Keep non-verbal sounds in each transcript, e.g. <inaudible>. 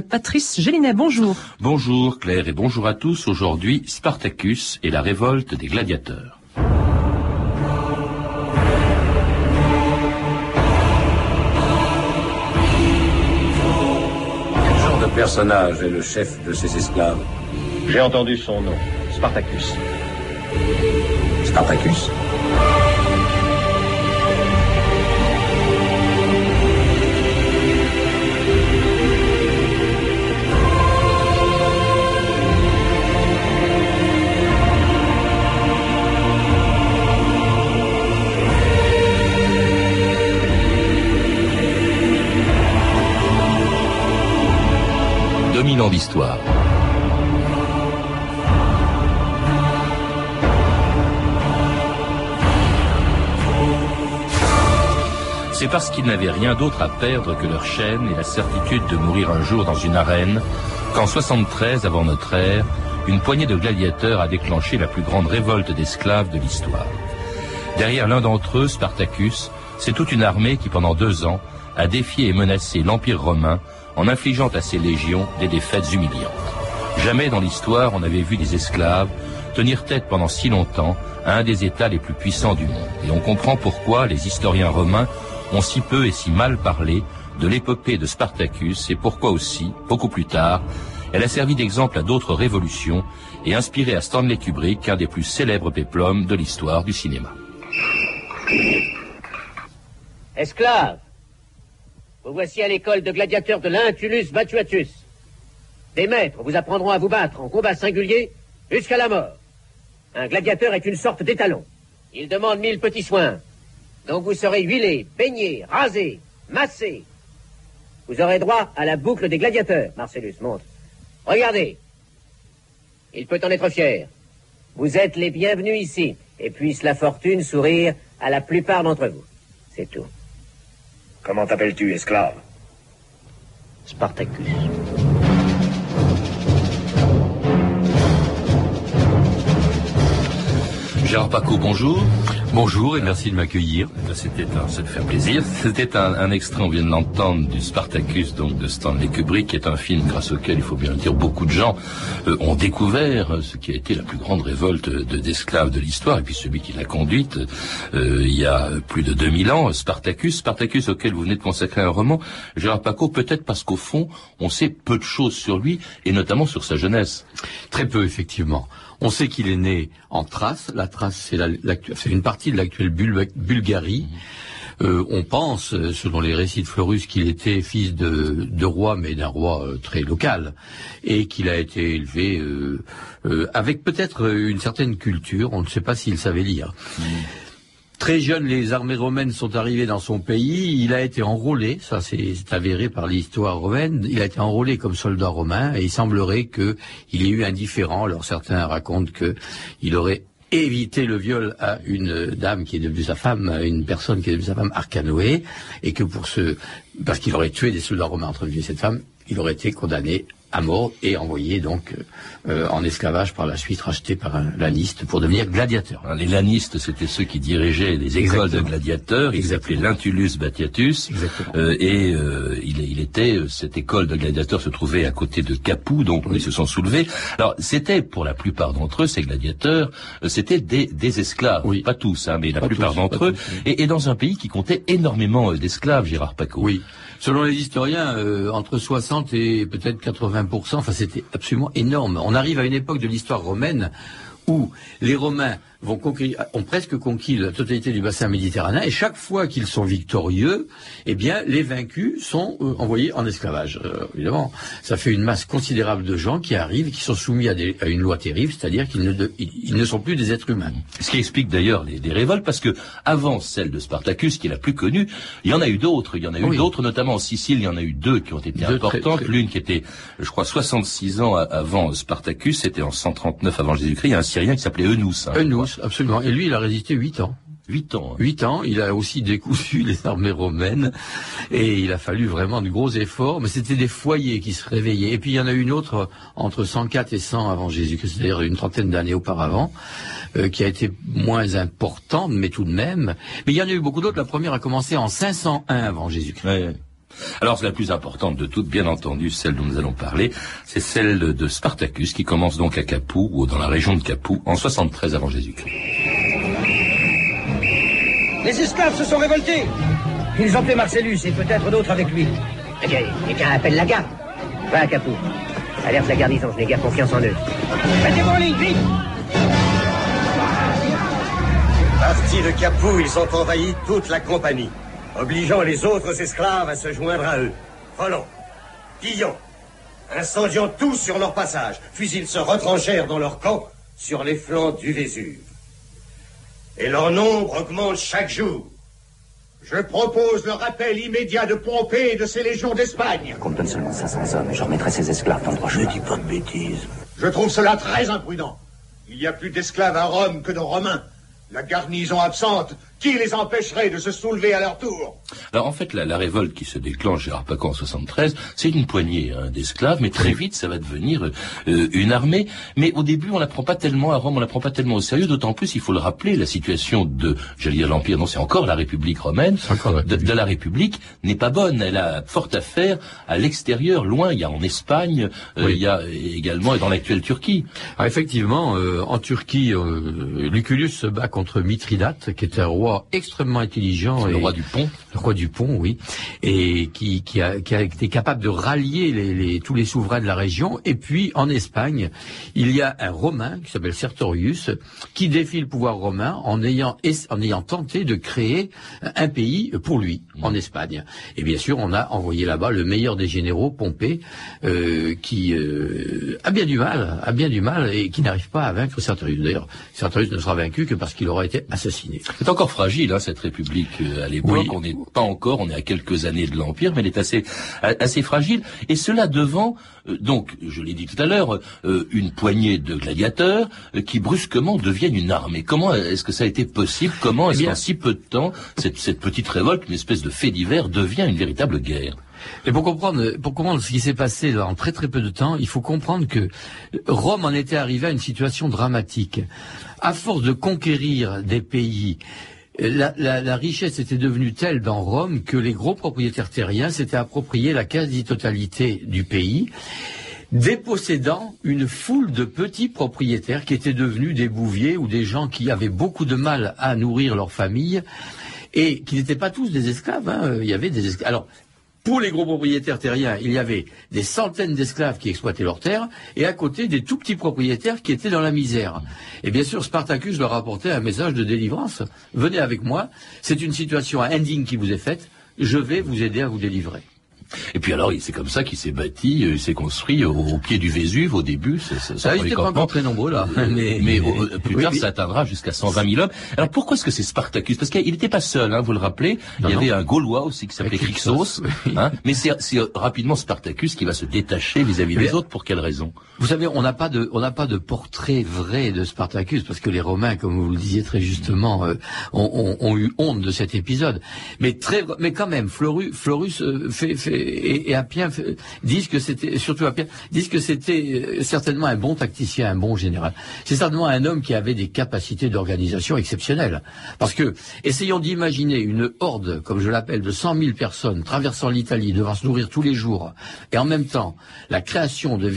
Patrice Gélinet, bonjour. Bonjour Claire et bonjour à tous. Aujourd'hui, Spartacus et la révolte des gladiateurs. Quel genre de personnage est le chef de ces esclaves? J'ai entendu son nom, Spartacus. Spartacus? C'est parce qu'ils n'avaient rien d'autre à perdre que leur chaîne et la certitude de mourir un jour dans une arène qu'en 73 avant notre ère, une poignée de gladiateurs a déclenché la plus grande révolte d'esclaves de l'histoire. Derrière l'un d'entre eux, Spartacus, c'est toute une armée qui pendant deux ans a défié et menacé l'Empire romain en infligeant à ses légions des défaites humiliantes. Jamais dans l'histoire on n'avait vu des esclaves tenir tête pendant si longtemps à un des États les plus puissants du monde. Et on comprend pourquoi les historiens romains ont si peu et si mal parlé de l'épopée de Spartacus et pourquoi aussi, beaucoup plus tard, elle a servi d'exemple à d'autres révolutions et inspiré à Stanley Kubrick un des plus célèbres péplums de l'histoire du cinéma. Esclaves, vous voici à l'école de gladiateurs de l'Intulus Batuatus. Des maîtres vous apprendront à vous battre en combat singulier jusqu'à la mort. Un gladiateur est une sorte d'étalon. Il demande mille petits soins. Donc vous serez huilé, baigné, rasé, massé. Vous aurez droit à la boucle des gladiateurs. Marcellus, montre. Regardez. Il peut en être fier. Vous êtes les bienvenus ici, et puisse la fortune sourire à la plupart d'entre vous. C'est tout. Comment t'appelles-tu, esclave? Spartacus. Gérard Paco, bonjour. Bonjour et merci de m'accueillir. C'était un, ça fait plaisir. C'était un, un, extrait, on vient de l'entendre, du Spartacus, donc de Stanley Kubrick, qui est un film grâce auquel, il faut bien le dire, beaucoup de gens euh, ont découvert ce qui a été la plus grande révolte d'esclaves de, de l'histoire, et puis celui qui l'a conduite euh, il y a plus de 2000 ans, Spartacus. Spartacus auquel vous venez de consacrer un roman. Gérard Paco, peut-être parce qu'au fond, on sait peu de choses sur lui, et notamment sur sa jeunesse. Très peu, effectivement. On sait qu'il est né en Thrace. La Thrace, c'est une partie de l'actuelle Bulgarie. Euh, on pense, selon les récits de Florus, qu'il était fils de, de roi, mais d'un roi euh, très local, et qu'il a été élevé euh, euh avec peut-être une certaine culture. On ne sait pas s'il savait lire. Mmh. Très jeune, les armées romaines sont arrivées dans son pays. Il a été enrôlé, ça c'est avéré par l'histoire romaine. Il a été enrôlé comme soldat romain et il semblerait qu'il ait eu un différent. Alors certains racontent qu'il aurait évité le viol à une dame qui est devenue sa femme, une personne qui est devenue sa femme, Arcanoé, et que pour ce, parce qu'il aurait tué des soldats romains entre lui et cette femme, il aurait été condamné à mort et envoyé donc euh, en esclavage par la suite, racheté par un laniste pour devenir gladiateur. Les lanistes, c'était ceux qui dirigeaient les écoles de gladiateurs. Ils s'appelaient l'Intulus Batiatus. Euh, et euh, il, il, était cette école de gladiateurs se trouvait à côté de Capoue, donc ils se sont soulevés. Alors c'était pour la plupart d'entre eux ces gladiateurs, c'était des, des, esclaves, oui. pas tous, hein, mais la plupart d'entre eux, et, et, dans un pays qui comptait énormément d'esclaves, Gérard Paco. Oui. Selon les historiens, euh, entre 60 et peut-être 80%, enfin c'était absolument énorme. On arrive à une époque de l'histoire romaine où les Romains vont conquérir, ont presque conquis la totalité du bassin méditerranéen, et chaque fois qu'ils sont victorieux, eh bien, les vaincus sont euh, envoyés en esclavage. Euh, évidemment, ça fait une masse considérable de gens qui arrivent, qui sont soumis à, des, à une loi terrible, c'est-à-dire qu'ils ne, ils, ne sont plus des êtres humains. Ce qui explique d'ailleurs les, les, révoltes, parce que avant celle de Spartacus, qui est la plus connue, il y en a eu d'autres. Il y en a eu oui. d'autres, notamment en Sicile, il y en a eu deux qui ont été deux importantes. L'une qui était, je crois, 66 ans avant Spartacus, c'était en 139 avant Jésus-Christ. Il y a un Syrien qui s'appelait Eunus. Hein, Absolument. Et lui, il a résisté huit ans. Huit ans. Hein. Huit ans. Il a aussi décousu <laughs> les armées romaines et il a fallu vraiment de gros efforts. Mais c'était des foyers qui se réveillaient. Et puis il y en a une autre entre 104 et 100 avant Jésus-Christ, c'est-à-dire une trentaine d'années auparavant, euh, qui a été moins importante, mais tout de même. Mais il y en a eu beaucoup d'autres. La première a commencé en 501 avant Jésus-Christ. Ouais. Alors, la plus importante de toutes, bien entendu, celle dont nous allons parler, c'est celle de Spartacus, qui commence donc à Capoue, ou dans la région de Capoue, en 73 avant Jésus-Christ. Les esclaves se sont révoltés Ils ont tué Marcellus et peut-être d'autres avec lui. Eh bien, quelqu'un appelle la garde. Va à Capoue. Alerte la garnison, je n'ai guère confiance en eux. Mettez-vous en ligne, vite Partis de Capoue, ils ont envahi toute la compagnie, obligeant les autres esclaves à se joindre à eux. Volant, pillant, incendiant tout sur leur passage, puis ils se retranchèrent dans leur camp sur les flancs du Vésuve. Et leur nombre augmente chaque jour. Je propose le rappel immédiat de Pompée et de ses légions d'Espagne. Qu'on me donne seulement 500 hommes et je remettrai ces esclaves dans le droit Je dis pas de bêtises. Je trouve cela très imprudent. Il y a plus d'esclaves à Rome que de Romains. La garnison absente, qui les empêcherait de se soulever à leur tour Alors en fait, la, la révolte qui se déclenche à Arpacan en 73, c'est une poignée hein, d'esclaves, mais très vite ça va devenir euh, une armée. Mais au début, on la prend pas tellement à Rome, on la prend pas tellement au sérieux. D'autant plus, il faut le rappeler, la situation de, j'allais dire l'empire, non, c'est encore la République romaine, de, de la République n'est pas bonne. Elle a forte affaire à l'extérieur, loin. Il y a en Espagne, euh, Oui. il y a également dans l'actuelle Turquie. Ah, effectivement, euh, en Turquie, euh, Lucullus se bat contre Mithridate, qui était un roi extrêmement intelligent. Le roi du pont. le roi du pont, oui, et qui, qui, a, qui a été capable de rallier les, les- tous les souverains de la région. Et puis, en Espagne, il y a un Romain qui s'appelle Sertorius, qui défie le pouvoir romain en ayant, en ayant tenté de créer un pays pour lui, en Espagne. Et bien sûr, on a envoyé là-bas le meilleur des généraux, Pompée, euh, qui euh, a bien du mal, a bien du mal, et qui n'arrive pas à vaincre Sertorius. D'ailleurs, Sertorius ne sera vaincu que parce qu'il aura été assassiné. C'est encore fragile, hein, cette République euh, à l'époque. Oui. On n'est pas encore, on est à quelques années de l'Empire, mais elle est assez, a- assez fragile. Et cela devant, euh, donc, je l'ai dit tout à l'heure, euh, une poignée de gladiateurs euh, qui brusquement deviennent une armée. Comment est-ce que ça a été possible? Comment est-ce Eh qu'en si peu de temps, cette, cette petite révolte, une espèce de fait divers, devient une véritable guerre? Et pour comprendre, pour comprendre ce qui s'est passé en très très peu de temps, il faut comprendre que Rome en était arrivé à une situation dramatique. À force de conquérir des pays, la, richesse était devenue telle dans Rome que les gros propriétaires terriens s'étaient appropriés la quasi-totalité du pays dépossédant une foule de petits propriétaires qui étaient devenus des bouviers ou des gens qui avaient beaucoup de mal à nourrir leur famille et qui n'étaient pas tous des esclaves. hein. Il y avait des. Alors, pour les gros propriétaires terriens, il y avait des centaines d'esclaves qui exploitaient leurs terres, et à côté des tout petits propriétaires qui étaient dans la misère. Et bien sûr, Spartacus leur apportait un message de délivrance. Venez avec moi, c'est une situation indigne qui vous est faite, je vais vous aider à vous délivrer. Et puis alors, c'est comme ça qu'il s'est bâti, euh, il s'est construit au, au pied du Vésuve au début. Ça, ça, Ça, premier n'étaient pas encore très nombreux là. <laughs> Mais, mais au- euh, plus Oui, tard, oui. ça atteindra jusqu'à 120 000 hommes. Alors pourquoi est-ce que c'est Spartacus? Parce qu'il n'était pas seul, hein, vous le rappelez. Non, il y non. avait un Gaulois aussi qui s'appelait Crixos. Oui. hein. mais c'est c'est rapidement Spartacus qui va se détacher vis-à-vis Mais- des autres. Pour quelle raison? Vous savez, on n'a pas de, on n'a pas de portrait vrai de Spartacus parce que les Romains, comme vous le disiez très justement, euh, ont, ont- ont eu honte de cet épisode. Mais très, mais quand même, Florus, Florus euh, fait, fait, et, et Appien disent que c'était, surtout Appien, disent que c'était euh, certainement un bon tacticien, un bon général. C'est certainement un homme qui avait des capacités d'organisation exceptionnelles. Parce que, essayons d'imaginer une horde, comme je l'appelle, de 100 000 personnes traversant l'Italie, devant se nourrir tous les jours, et en même temps, la création d'une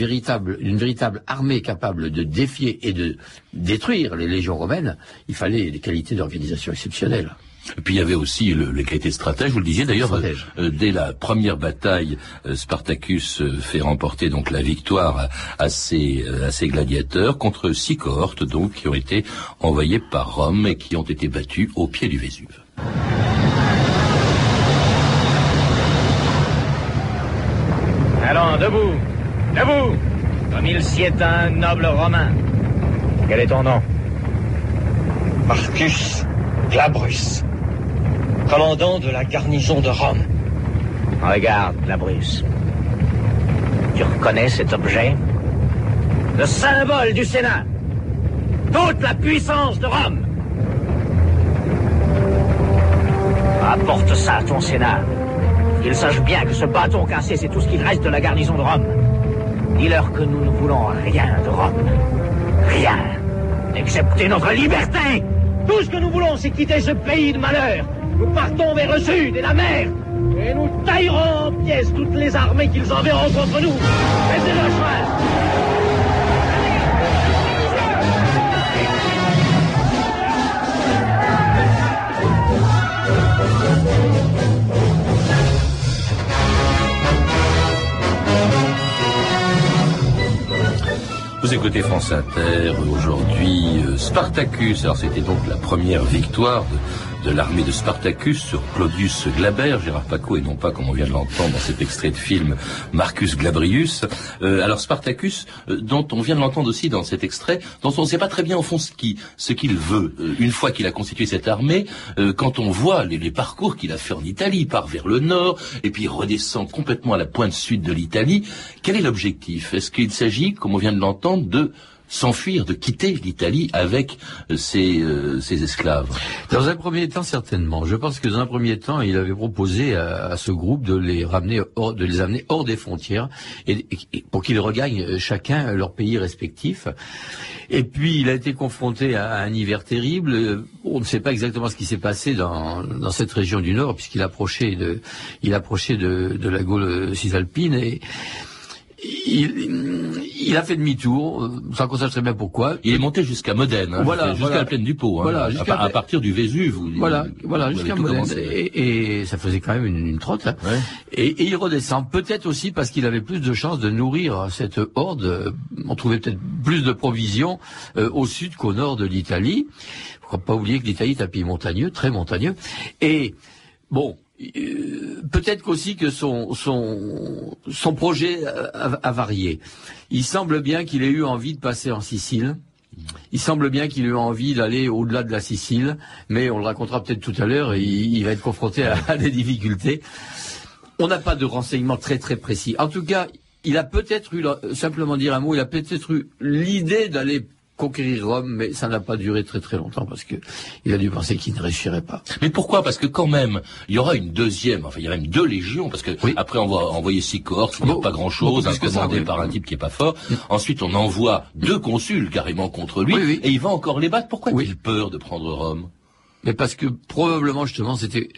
véritable armée capable de défier et de détruire les légions romaines, il fallait des qualités d'organisation exceptionnelles. Et puis il y avait aussi le, les qualités stratèges. Vous le disiez d'ailleurs, euh, euh, dès la première bataille, euh, Spartacus euh, fait remporter donc la victoire à, à ses, à ses gladiateurs contre six cohortes donc qui ont été envoyées par Rome et qui ont été battues au pied du Vésuve. Allons, debout Debout Comme il s'y est un noble romain. Quel est ton nom? Marcus Glabrus, commandant de la garnison de Rome. Regarde, la Bruce. Tu reconnais cet objet? Le symbole du Sénat. Toute la puissance de Rome. Apporte ça à ton Sénat. Qu'ils sachent bien que ce bâton cassé, c'est tout ce qu'il reste de la garnison de Rome. Dis-leur que nous ne voulons rien de Rome. Rien. Excepté notre liberté. Tout ce que nous voulons, c'est quitter ce pays de malheur. Nous partons vers le sud et la mer. Et nous taillerons en pièces toutes les armées qu'ils enverront contre nous. Laissez le chemin Vous écoutez France Inter, aujourd'hui euh, Spartacus. Alors c'était donc la première victoire de, de l'armée de Spartacus sur Claudius Glaber, Gérard Paco, et non pas, comme on vient de l'entendre dans cet extrait de film, Marcus Glabrius. Euh, alors Spartacus, euh, dont on vient de l'entendre aussi dans cet extrait, dont on ne sait pas très bien au fond ce qu'il ce qu'il veut. Euh, une fois qu'il a constitué cette armée, quand on voit les, parcours qu'il a fait en Italie, il part vers le nord, et puis redescend complètement à la pointe sud de l'Italie, quel est l'objectif? Est-ce qu'il s'agit, comme on vient de l'entendre, de s'enfuir, de quitter l'Italie avec euh, ses, euh, ses esclaves Dans un premier temps, certainement. Je pense que dans un premier temps, il avait proposé à, ce groupe de les ramener, hors, de les amener hors des frontières, et, pour qu'ils regagnent euh, chacun leur pays respectif. Et puis, il a été confronté à, un hiver terrible. On ne sait pas exactement ce qui s'est passé dans, cette région du Nord, puisqu'il approchait de, il approchait de la Gaule cisalpine et il, il, a fait demi-tour, sans qu'on sache très bien pourquoi. Il est monté jusqu'à Modène, hein, voilà, jusqu'à voilà. la plaine du Pô, hein, Voilà, à, partir du Vésuve. Vous, Voilà, voilà, jusqu'à Modène. Et, et ça faisait quand même une, une trotte. hein. Ouais. Et, et il redescend, peut-être aussi parce qu'il avait plus de chances de nourrir cette horde. euh, On trouvait peut-être plus de provisions euh, au sud qu'au nord de l'Italie. Faut pas oublier que l'Italie est un pays montagneux, très montagneux. Et bon. Peut-être qu'aussi que son, son, projet a, varié. Il semble bien qu'il ait eu envie de passer en Sicile. Il semble bien qu'il ait eu envie d'aller au-delà de la Sicile, mais on le racontera peut-être tout à l'heure, il, il va être confronté à, à des difficultés. On n'a pas de renseignements très très précis. En tout cas, il a peut-être eu, simplement dire un mot, il a peut-être eu l'idée d'aller conquérir Rome, mais ça n'a pas duré très très longtemps parce que il a dû penser qu'il ne réussirait pas. Mais pourquoi? Parce que quand même, il y aura une deuxième, enfin il y a même deux légions, parce que Oui. après on va envoyer six cohortes, il n'y a Bon, pas plus que ça, commandé par un type qui est pas fort. Ensuite on envoie deux consuls carrément contre lui, Oui, oui. et il va encore les battre. Pourquoi Oui. a-t-il peur de prendre Rome? Mais parce que probablement justement c'était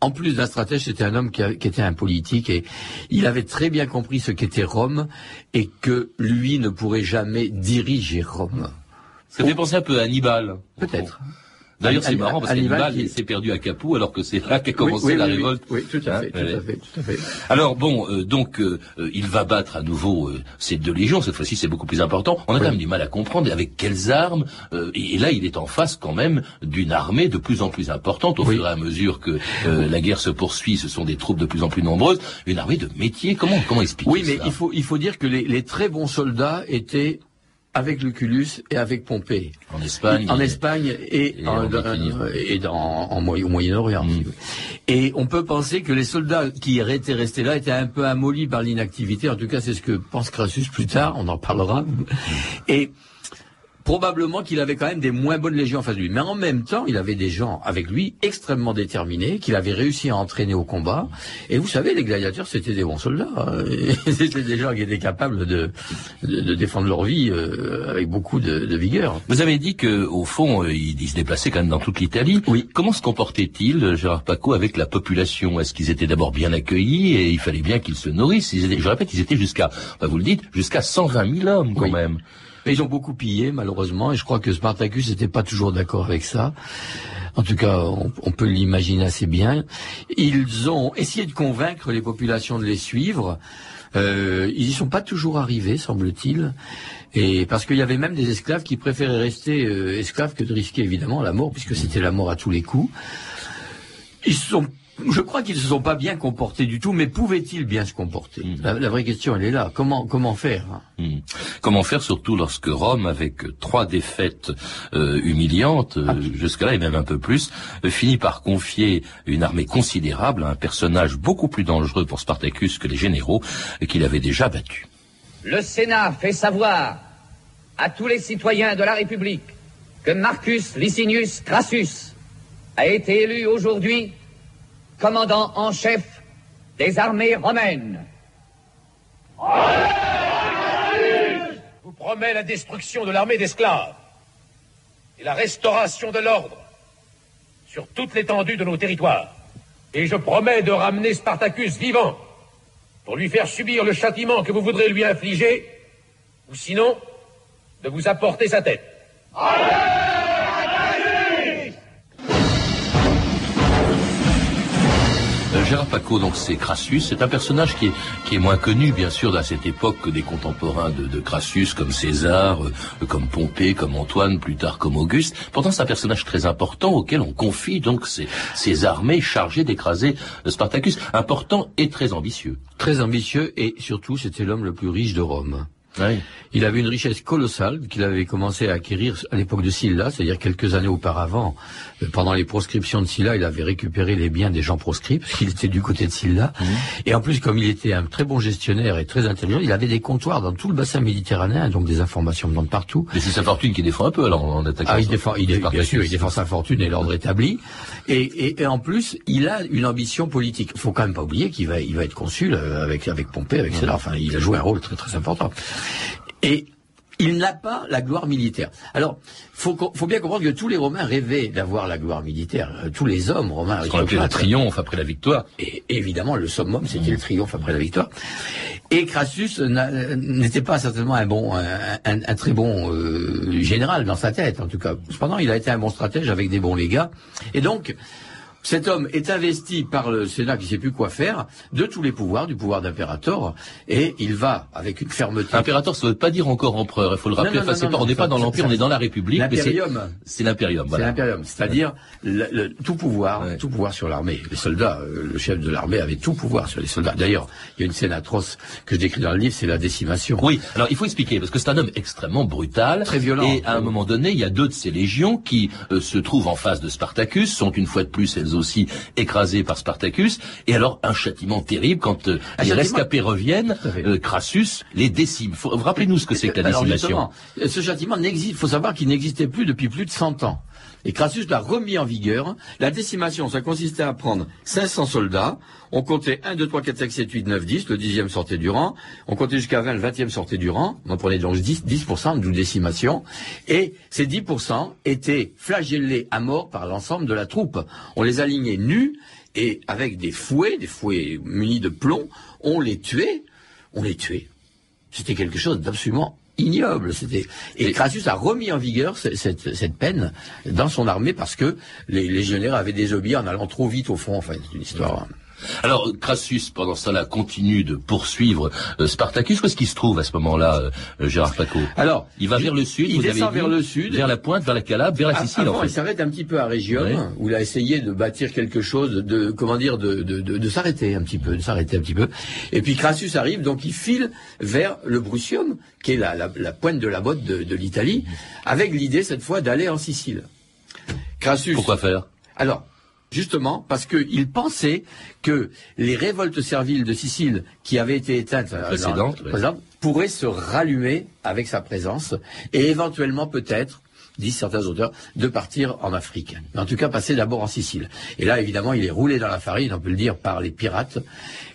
en plus d'un stratège, c'était un homme qui, a- qui était un politique et il avait très bien compris ce qu'était Rome et que lui ne pourrait jamais diriger Rome. Ça fait penser un peu à Hannibal. Peut-être. D'ailleurs, c'est marrant parce Hannibal qu'Hannibal qui- s'est perdu à Capoue alors que c'est là qu'a commencé Oui, oui, la oui, révolte. Oui, tout à Hein, fait, tout à fait, tout à fait. Alors bon, euh, donc euh, euh, il va battre à nouveau euh, ces deux légions. Cette fois-ci, c'est beaucoup plus important. On a quand même du mal à comprendre avec quelles armes. euh, et, et là, il est en face quand même d'une armée de plus en plus importante au fur et à mesure que euh, la guerre se poursuit. Ce sont des troupes de plus en plus nombreuses. Une armée de métier. Comment comment expliquer Oui, mais il faut, il faut dire que les, les très bons soldats étaient avec Lucullus et avec Pompée. En Espagne. En Espagne et, et en, en Bithynie. dans- et dans, en au Moyen-Orient. Mm. Et on peut penser que les soldats qui étaient restés là étaient un peu amollis par l'inactivité. En tout cas, c'est ce que pense Crassus plus tard, on en parlera. Et probablement qu'il avait quand même des moins bonnes légions en face de lui. Mais en même temps, il avait des gens avec lui extrêmement déterminés, qu'il avait réussi à entraîner au combat. Et vous savez, les gladiateurs, c'était des bons soldats. hein. <laughs> C'était des gens qui étaient capables de, de, de défendre leur vie euh, avec beaucoup de, de vigueur. Vous avez dit que au fond, euh, il, il se déplaçait quand même dans toute l'Italie. Oui. Comment se comportait-il, Gérard Paco, avec la population? Est-ce qu'ils étaient d'abord bien accueillis et il fallait bien qu'ils se nourrissent? Ils étaient, Je répète, ils étaient jusqu'à, enfin, vous le dites, jusqu'à 120 000 hommes quand Oui. même. Mais ils ont beaucoup pillé, malheureusement, et je crois que Spartacus n'était pas toujours d'accord avec ça. En tout cas, on, on peut l'imaginer assez bien. Ils ont essayé de convaincre les populations de les suivre. Euh, ils y sont pas toujours arrivés, semble-t-il. Et parce qu'il y avait même des esclaves qui préféraient rester euh, esclaves que de risquer évidemment la mort, puisque c'était la mort à tous les coups. Ils sont, je crois qu'ils se sont pas bien comportés du tout, mais pouvaient-ils bien se comporter Mhm. la, la vraie question, elle est là. Comment, comment faire hein Hmm. Comment faire surtout lorsque Rome, avec trois défaites euh, humiliantes, euh, jusque-là et même un peu plus, euh, finit par confier une armée considérable à un personnage beaucoup plus dangereux pour Spartacus que les généraux qu'il avait déjà battus. Le Sénat fait savoir à tous les citoyens de la République que Marcus Licinius Crassus a été élu aujourd'hui commandant en chef des armées romaines. vous promet la destruction de l'armée d'esclaves et la restauration de l'ordre sur toute l'étendue de nos territoires. Et je promets de ramener Spartacus vivant pour lui faire subir le châtiment que vous voudrez lui infliger, ou sinon, de vous apporter sa tête. Gérard Paco, donc c'est Crassus, c'est un personnage qui est, qui est moins connu bien sûr à cette époque que des contemporains de, de Crassus comme César, euh, comme Pompée, comme Antoine, plus tard comme Auguste. Pourtant c'est un personnage très important auquel on confie donc ces, ces armées chargées d'écraser euh, Spartacus, important et très ambitieux. Très ambitieux et surtout c'était l'homme le plus riche de Rome. Oui. Il avait une richesse colossale qu'il avait commencé à acquérir à l'époque de Sylla, c'est-à-dire quelques années auparavant. Euh, Pendant les proscriptions de Sylla, il avait récupéré les biens des gens proscrits, parce qu'il était du côté de Sylla. Et en plus, comme il était un très bon gestionnaire et très intelligent, il avait des comptoirs dans tout le bassin méditerranéen, donc des informations venant de partout. Mais c'est sa fortune qui défend un peu alors en attaquant. Ah, il défend, il bien sûr, il défend sa fortune et l'ordre établi. Et, et, et en plus, il a une ambition politique. Il faut quand même pas oublier qu'il va, il va être consul euh, avec, avec Pompée, avec César. Enfin, il a joué un rôle très, très important. Et il n'a pas la gloire militaire. Alors, faut, faut bien comprendre que tous les Romains rêvaient d'avoir la gloire militaire. Euh, Tous les hommes romains. Ce qu'on appelait le triomphe après la victoire. Et évidemment, le summum, c'était le triomphe après la victoire. Et Crassus n'a- n'était pas certainement un bon, un, un- un très bon euh, général dans sa tête, en tout cas. Cependant, il a été un bon stratège avec des bons légats. Et donc, cet homme est investi par le Sénat qui sait plus quoi faire de tous les pouvoirs, du pouvoir d'impérator, et il va avec une fermeté. Impérator, ça veut pas dire encore empereur, il faut le rappeler. non, Enfin, non, c'est non, pas- on n'est pas dans l'Empire, on est dans la République. c'est- L'impérium. C'est l'impérium, C'est voilà. l'impérium, c'est-à-dire le, le- tout pouvoir, Ouais. tout pouvoir sur l'armée. Les soldats, euh, le chef de l'armée avait tout pouvoir sur les soldats. D'ailleurs, il y a une scène atroce que je décris dans le livre, c'est la décimation. Oui, alors il faut expliquer, parce que c'est un homme extrêmement brutal. Très violent. Et à un moment donné, il y a deux de ces légions qui euh, se trouvent en face de Spartacus, sont une fois de plus elles aussi écrasées par Spartacus. Et alors, un châtiment terrible quand euh, les châtiment- rescapés reviennent, euh, Crassus les décime. Rappelez-nous ce que c'est que la décimation. ce châtiment n'existe, faut savoir qu'il n'existait plus depuis plus de 100 ans. Et Crassus l'a remis en vigueur. La décimation, ça consistait à prendre 500 soldats. On comptait 1, 2, 3, 4, 5, 7, 8, 9, 10. Le dixième sortait du rang. On comptait jusqu'à 20, le vingtième sortait du rang. On en prenait donc 10, 10% d'où décimation. Et ces 10% étaient flagellés à mort par l'ensemble de la troupe. On les alignait nus et avec des fouets, des fouets munis de plomb, on les tuait. On les tuait. C'était quelque chose d'absolument ignoble. C'était et Crassus a remis en vigueur ce- cette, cette peine dans son armée parce que les légionnaires avaient désobéi en allant trop vite au front. Enfin, c'est une histoire. Alors, Crassus, pendant cela, continue de poursuivre euh, Spartacus. Où est-ce qu'il se trouve à ce moment-là, euh, Gérard Paco Alors, Il va vers le sud, il vous descend avez dit, vers le sud. vers la pointe, vers la Calabre, vers la A- Sicile, Avant, en il fait. s'arrête un petit peu à Rhégium, Oui. où il a essayé de bâtir quelque chose, de comment dire, de, de, de, de s'arrêter un petit peu, de s'arrêter un petit peu. Et puis Crassus arrive, donc il file vers le Brutium, qui est la, la, la pointe de la botte de, de l'Italie, avec l'idée cette fois d'aller en Sicile. Crassus. Pourquoi faire? Alors, justement, parce qu'il pensait que les révoltes serviles de Sicile, qui avaient été éteintes euh, Précédentes, pourraient se rallumer avec sa présence, et éventuellement peut-être, disent certains auteurs, de partir en Afrique. Mais en tout cas, passer d'abord en Sicile. Et là, évidemment, il est roulé dans la farine, on peut le dire, par les pirates,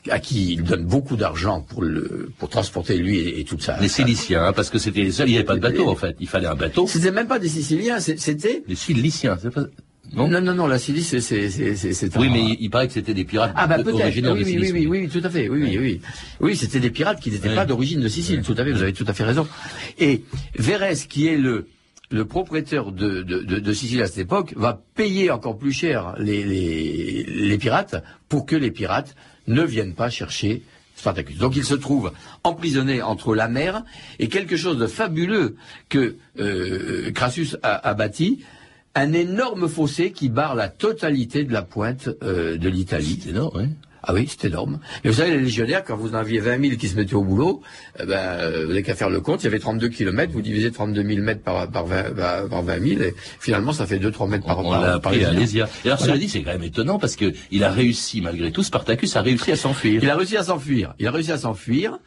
à qui il donne beaucoup d'argent pour, le, pour transporter lui et, et toute sa... Les Siciliens, hein, parce que c'était les seuls, il n'y avait pas de bateau, en fait. Il fallait un bateau. C'était même pas des Siciliens, c'était... Les Ciliciens, c'est pas... Non, Non, non, non, la Sicile, c'est... c'est- c'est- c'est- c'est Oui, mais il, paraît que c'était des pirates Ah bah originaires Oui, de oui, oui, oui, oui, tout à fait. Oui, oui, oui. Oui, c'était des pirates qui n'étaient pas d'origine de Sicile. Tout à fait. Vous avez tout à fait raison. Et Vérès, qui est le le propriétaire de, de, de, de Sicile à cette époque, va payer encore plus cher les, les, les pirates pour que les pirates ne viennent pas chercher Spartacus. Donc il se trouve emprisonné entre la mer et quelque chose de fabuleux que euh, Crassus a, a bâti, un énorme fossé qui barre la totalité de la pointe euh, de l'Italie. C'est énorme, oui. Ah oui, c'est énorme. Mais vous savez, les légionnaires, quand vous en aviez 20 000 qui se mettaient au boulot, eh ben, euh, vous n'avez qu'à faire le compte, il y avait 32 kilomètres, vous divisez 32 000 mètres par, par, 20, par, par 20 000, et finalement, ça fait 2-3 mètres par, On par, l'a appris à. Alésia. Et alors, cela dit, c'est quand même étonnant parce que il a réussi, malgré tout, Spartacus a réussi à s'enfuir. Il a réussi à s'enfuir. Il a réussi à s'enfuir.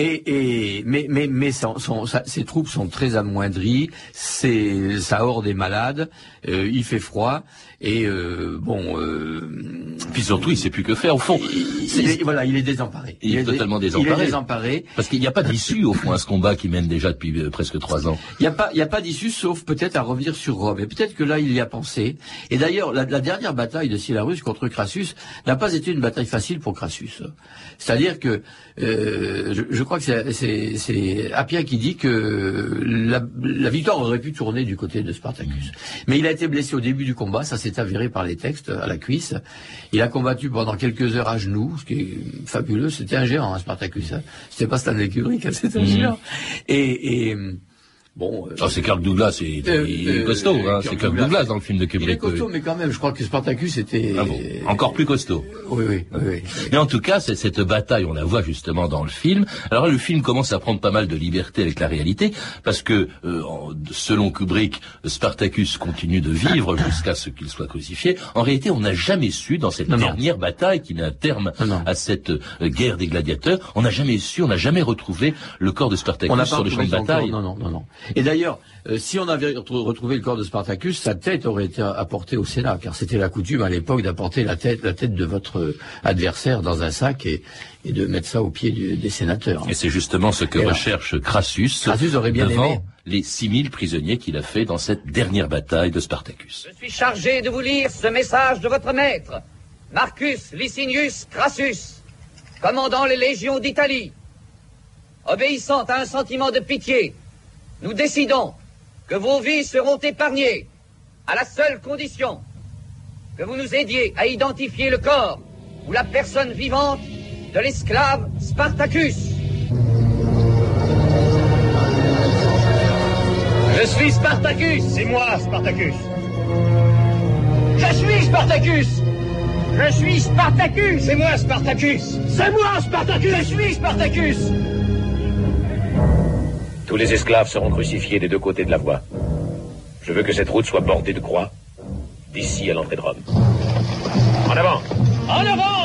Et, et mais mais mais son, ses troupes sont très amoindries. C'est sa horde est malade. euh, il fait froid et euh, bon. Euh, Puis surtout, il sait plus que faire. Au fond, il est- voilà, il est désemparé. Il est totalement Il désemparé. est désemparé. Parce qu'il n'y a pas d'issue au fond à ce combat qui mène déjà depuis euh, presque trois ans. Il n'y a pas, il y a pas d'issue sauf peut-être à revenir sur Rome. Et peut-être que là, il y a pensé. Et d'ailleurs, la, la dernière bataille de Silarus contre Crassus n'a pas été une bataille facile pour Crassus. C'est-à-dire que euh, je, je crois que c'est- c'est c'est Appien qui dit que la, la victoire aurait pu tourner du côté de Spartacus. Mais il a été blessé au début du combat, ça s'est avéré par les textes à la cuisse. Il a combattu pendant quelques heures à genoux, ce qui est fabuleux. C'était un géant, hein, Spartacus. hein. C'était pas Stanley Kubrick, c'était un Mhm. géant. Et, et bon. euh, Ah, c'est Kirk Douglas, c'est Euh, il est euh, costaud, hein, c'est Kirk Douglas. Douglas dans le film de il est Kubrick. costaud, oui. mais quand même, je crois que Spartacus était. Ah bon, encore plus costaud. Oui, oui, oui. oui. Mais en tout cas, c'est cette bataille, on la voit justement dans le film. Alors là, le film commence à prendre pas mal de liberté avec la réalité, parce que euh, selon Kubrick, Spartacus continue de vivre <coughs> jusqu'à ce qu'il soit crucifié. En réalité, on n'a jamais su dans cette Non, non. dernière bataille qui met un terme Non, non. à cette euh, guerre des gladiateurs, on n'a jamais su, on n'a jamais retrouvé le corps de Spartacus On sur le champ de bataille. Non, non, non, non. Et d'ailleurs, euh, si on avait retrouvé retrouvé le corps de Spartacus, sa tête aurait été apportée au Sénat, car c'était la coutume à l'époque d'apporter la tête, la tête de votre euh, adversaire dans un sac et, et de mettre ça au pied du- des sénateurs. Et c'est justement ce que Et alors recherche Crassus, Crassus aurait bien devant aimé. les 6000 prisonniers qu'il a fait dans cette dernière bataille de Spartacus. Je suis chargé de vous lire ce message de votre maître, Marcus Licinius Crassus, commandant les légions d'Italie. Obéissant à un sentiment de pitié, nous décidons que vos vies seront épargnées à la seule condition que vous nous aidiez à identifier le corps ou la personne vivante de l'esclave Spartacus. Je suis Spartacus C'est moi, Spartacus. Je suis Spartacus Je suis Spartacus C'est moi, Spartacus. C'est moi Spartacus Je suis Spartacus Tous les esclaves seront crucifiés des deux côtés de la voie. Je veux que cette route soit bordée de croix, d'ici à l'entrée de Rome. En avant En avant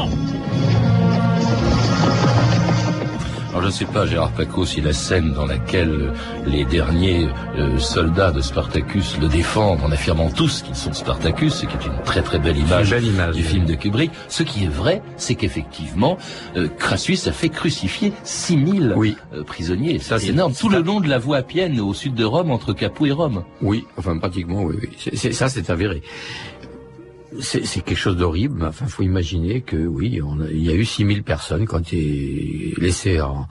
je ne sais pas, Gérard Paco, si la scène dans laquelle les derniers euh, soldats de Spartacus le défendent en affirmant tous qu'ils sont Spartacus, ce qui est une très très belle image, belle image, du oui. film de Kubrick, ce qui est vrai, c'est qu'effectivement, euh, Crassus a fait crucifier 6000 Oui. euh, prisonniers. Ça, c'est énorme. Tout le long de la voie appienne au sud de Rome, entre Capoue et Rome. Oui, enfin pratiquement, oui, oui. Ça, c'est avéré. C'est c'est quelque chose d'horrible. mais Enfin, faut imaginer que oui, on a- il y a eu 6000 personnes qui ont été laissées en,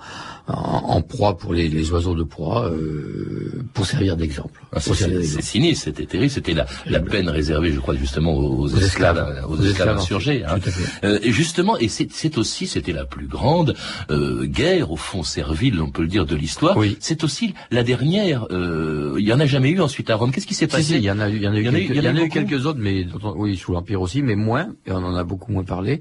en, en proie pour les, les oiseaux de proie euh, pour servir d'exemple. Ah, c'est- sinistre, c'était terrible. C'était la, la peine réservée, je crois, justement aux, aux esclaves, esclaves. aux Aux esclaves esclaves, insurgés. hein. Euh, et justement, et c'est c'est aussi, c'était la plus grande euh, guerre, au fond, servile, on peut le dire, de l'histoire. Oui. C'est aussi la dernière. euh, Il y en a jamais eu ensuite à Rome. Qu'est-ce qui s'est passé si, il y en a eu, il y en a eu Il y en a eu- quelques, il y en a il y en a eu beaucoup quelques autres, mais dont on- oui, sous l'Empire aussi, mais moins, et on en a beaucoup moins parlé.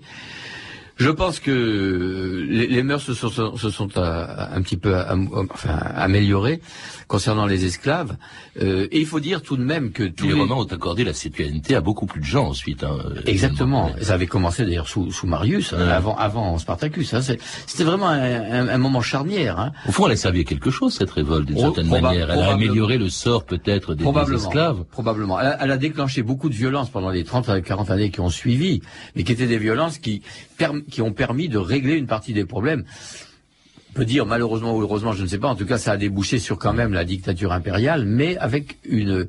Je pense que les, les mœurs se sont, se sont à- un petit peu am- enfin, améliorées concernant les esclaves. Euh, et il faut dire tout de même que tous les les, Romains ont accordé la citoyenneté à beaucoup plus de gens ensuite. hein, euh, Exactement. évidemment. Ça avait commencé d'ailleurs sous, sous Marius, hein, avant, avant Spartacus. hein. C'était vraiment un, un- un moment charnière. Au fond, elle a servi à quelque chose cette révolte d'une Oh, certaine manière. Elle a amélioré le sort peut-être des, esclaves. Probablement. Elle a, elle a déclenché beaucoup de violences pendant les 30 à 40 années qui ont suivi, mais qui étaient des violences qui, perm- qui ont permis de régler une partie des problèmes. On peut dire malheureusement ou heureusement, je ne sais pas. En tout cas, ça a débouché sur quand même la dictature impériale, mais avec une,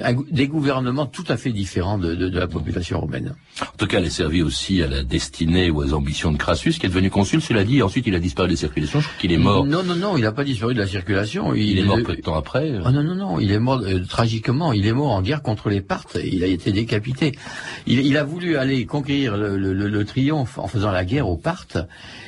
un des gouvernements tout à fait différents de, de- de la population romaine. En tout cas, elle est servie aussi à la destinée ou aux ambitions de Crassus, qui est devenu consul, cela dit. Ensuite, il a disparu des circulations. Je crois qu'il est mort. Non, non, non, il n'a pas disparu de la circulation. Il, est mort peu de temps après. Ah non, non, non, il est mort euh, tragiquement, il est mort en guerre contre les Parthes, il a été décapité. Il, il a voulu aller conquérir le, le- le- le triomphe en faisant la guerre aux Parthes,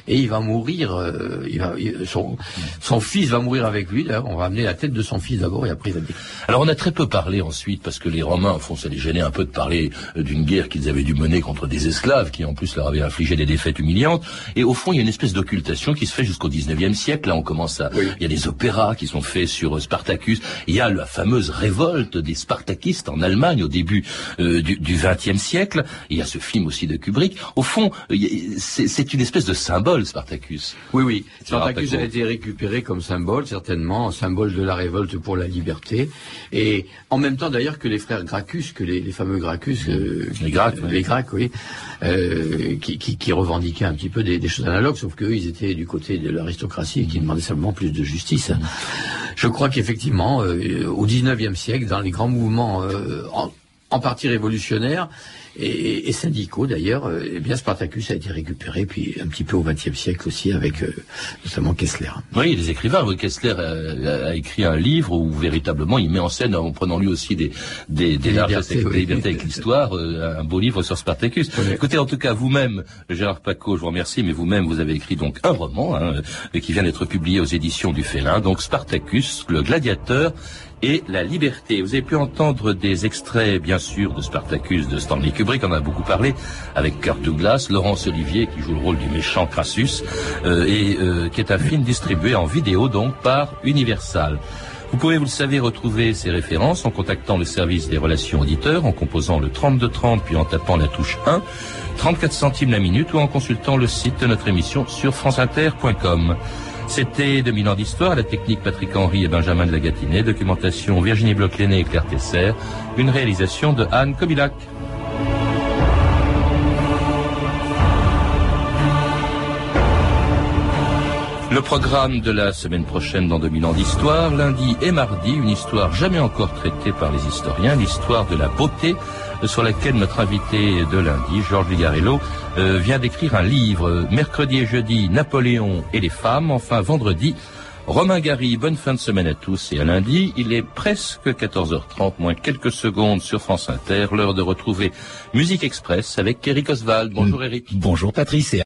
et il va mourir, euh, il va, il- son, son fils va mourir avec lui, d'ailleurs, on va amener la tête de son fils d'abord, et après il va dire. Alors, on a très peu parlé ensuite, parce que les Romains, au fond, ça les gênait un peu de parler euh, d'une guerre qu'ils avaient dû mener contre des esclaves, qui en plus leur avaient infligé des défaites humiliantes. Et au fond, il y a une espèce d'occultation qui se fait jusqu'au 19e siècle. Là, on commence à, il y a des opéras qui sont faits sur euh, Spartacus. Il y a la fameuse révolte des Spartakistes en Allemagne au début euh, du, du 20e siècle. Il y a ce film aussi de Kubrick. Au fond, c'est une espèce de symbole, Spartacus. Oui, oui. Gérard Spartacus a été récupéré comme symbole, certainement, symbole de la révolte pour la liberté, et en même temps d'ailleurs que les frères Gracchus, que les, fameux Gracchus, euh, les les Grecs, oui, euh, qui, qui, revendiquaient un petit peu des, choses analogues, sauf qu'eux, ils étaient du côté de l'aristocratie et qui demandaient simplement plus de justice. Je crois qu'effectivement, euh, au XIXe siècle, dans les grands mouvements en partie révolutionnaires, et, et syndicaux d'ailleurs, euh, eh bien Spartacus a été récupéré, puis un petit peu au XXe siècle aussi avec euh, notamment Kessler. Oui, les écrivains. Kessler a, écrit un livre où véritablement il met en scène, en prenant lui aussi des des, des, libertés, avec l'histoire, euh, un beau livre sur Spartacus. Écoutez, en tout cas, vous-même, Gérard Paco, je vous remercie, mais vous-même, vous avez écrit donc un roman hein, qui vient d'être publié aux éditions du Félin, donc Spartacus, le gladiateur et la liberté. Vous avez pu entendre des extraits, bien sûr, de Spartacus de Stanley Kubrick, on a beaucoup parlé, avec Kirk Douglas, Laurence Olivier, qui joue le rôle du méchant Crassus, euh, et euh, qui est un film distribué en vidéo, donc, par Universal. Vous pouvez, vous le savez, retrouver ces références en contactant le service des relations auditeurs, en composant le 3230 puis en tapant la touche 1, 34 centimes la minute ou en consultant le site de notre émission sur franceinter.com. C'était 2000 ans d'histoire, la technique Patrick Henry et Benjamin de la Gatinet, documentation Virginie bloch et Claire Tesser, une réalisation de Anne Kobilac. Le programme de la semaine prochaine dans 2000 ans d'histoire, lundi et mardi, une histoire jamais encore traitée par les historiens, l'histoire de la beauté, sur laquelle notre invité de lundi, Georges Vigarello, euh, vient d'écrire un livre. Mercredi et jeudi, Napoléon et les femmes. Enfin, vendredi, Romain Gary, bonne fin de semaine à tous et à lundi. Il est presque 14h30, moins quelques secondes sur France Inter. L'heure de retrouver Musique Express avec Eric Oswald. Bonjour Eric. Bonjour Patrice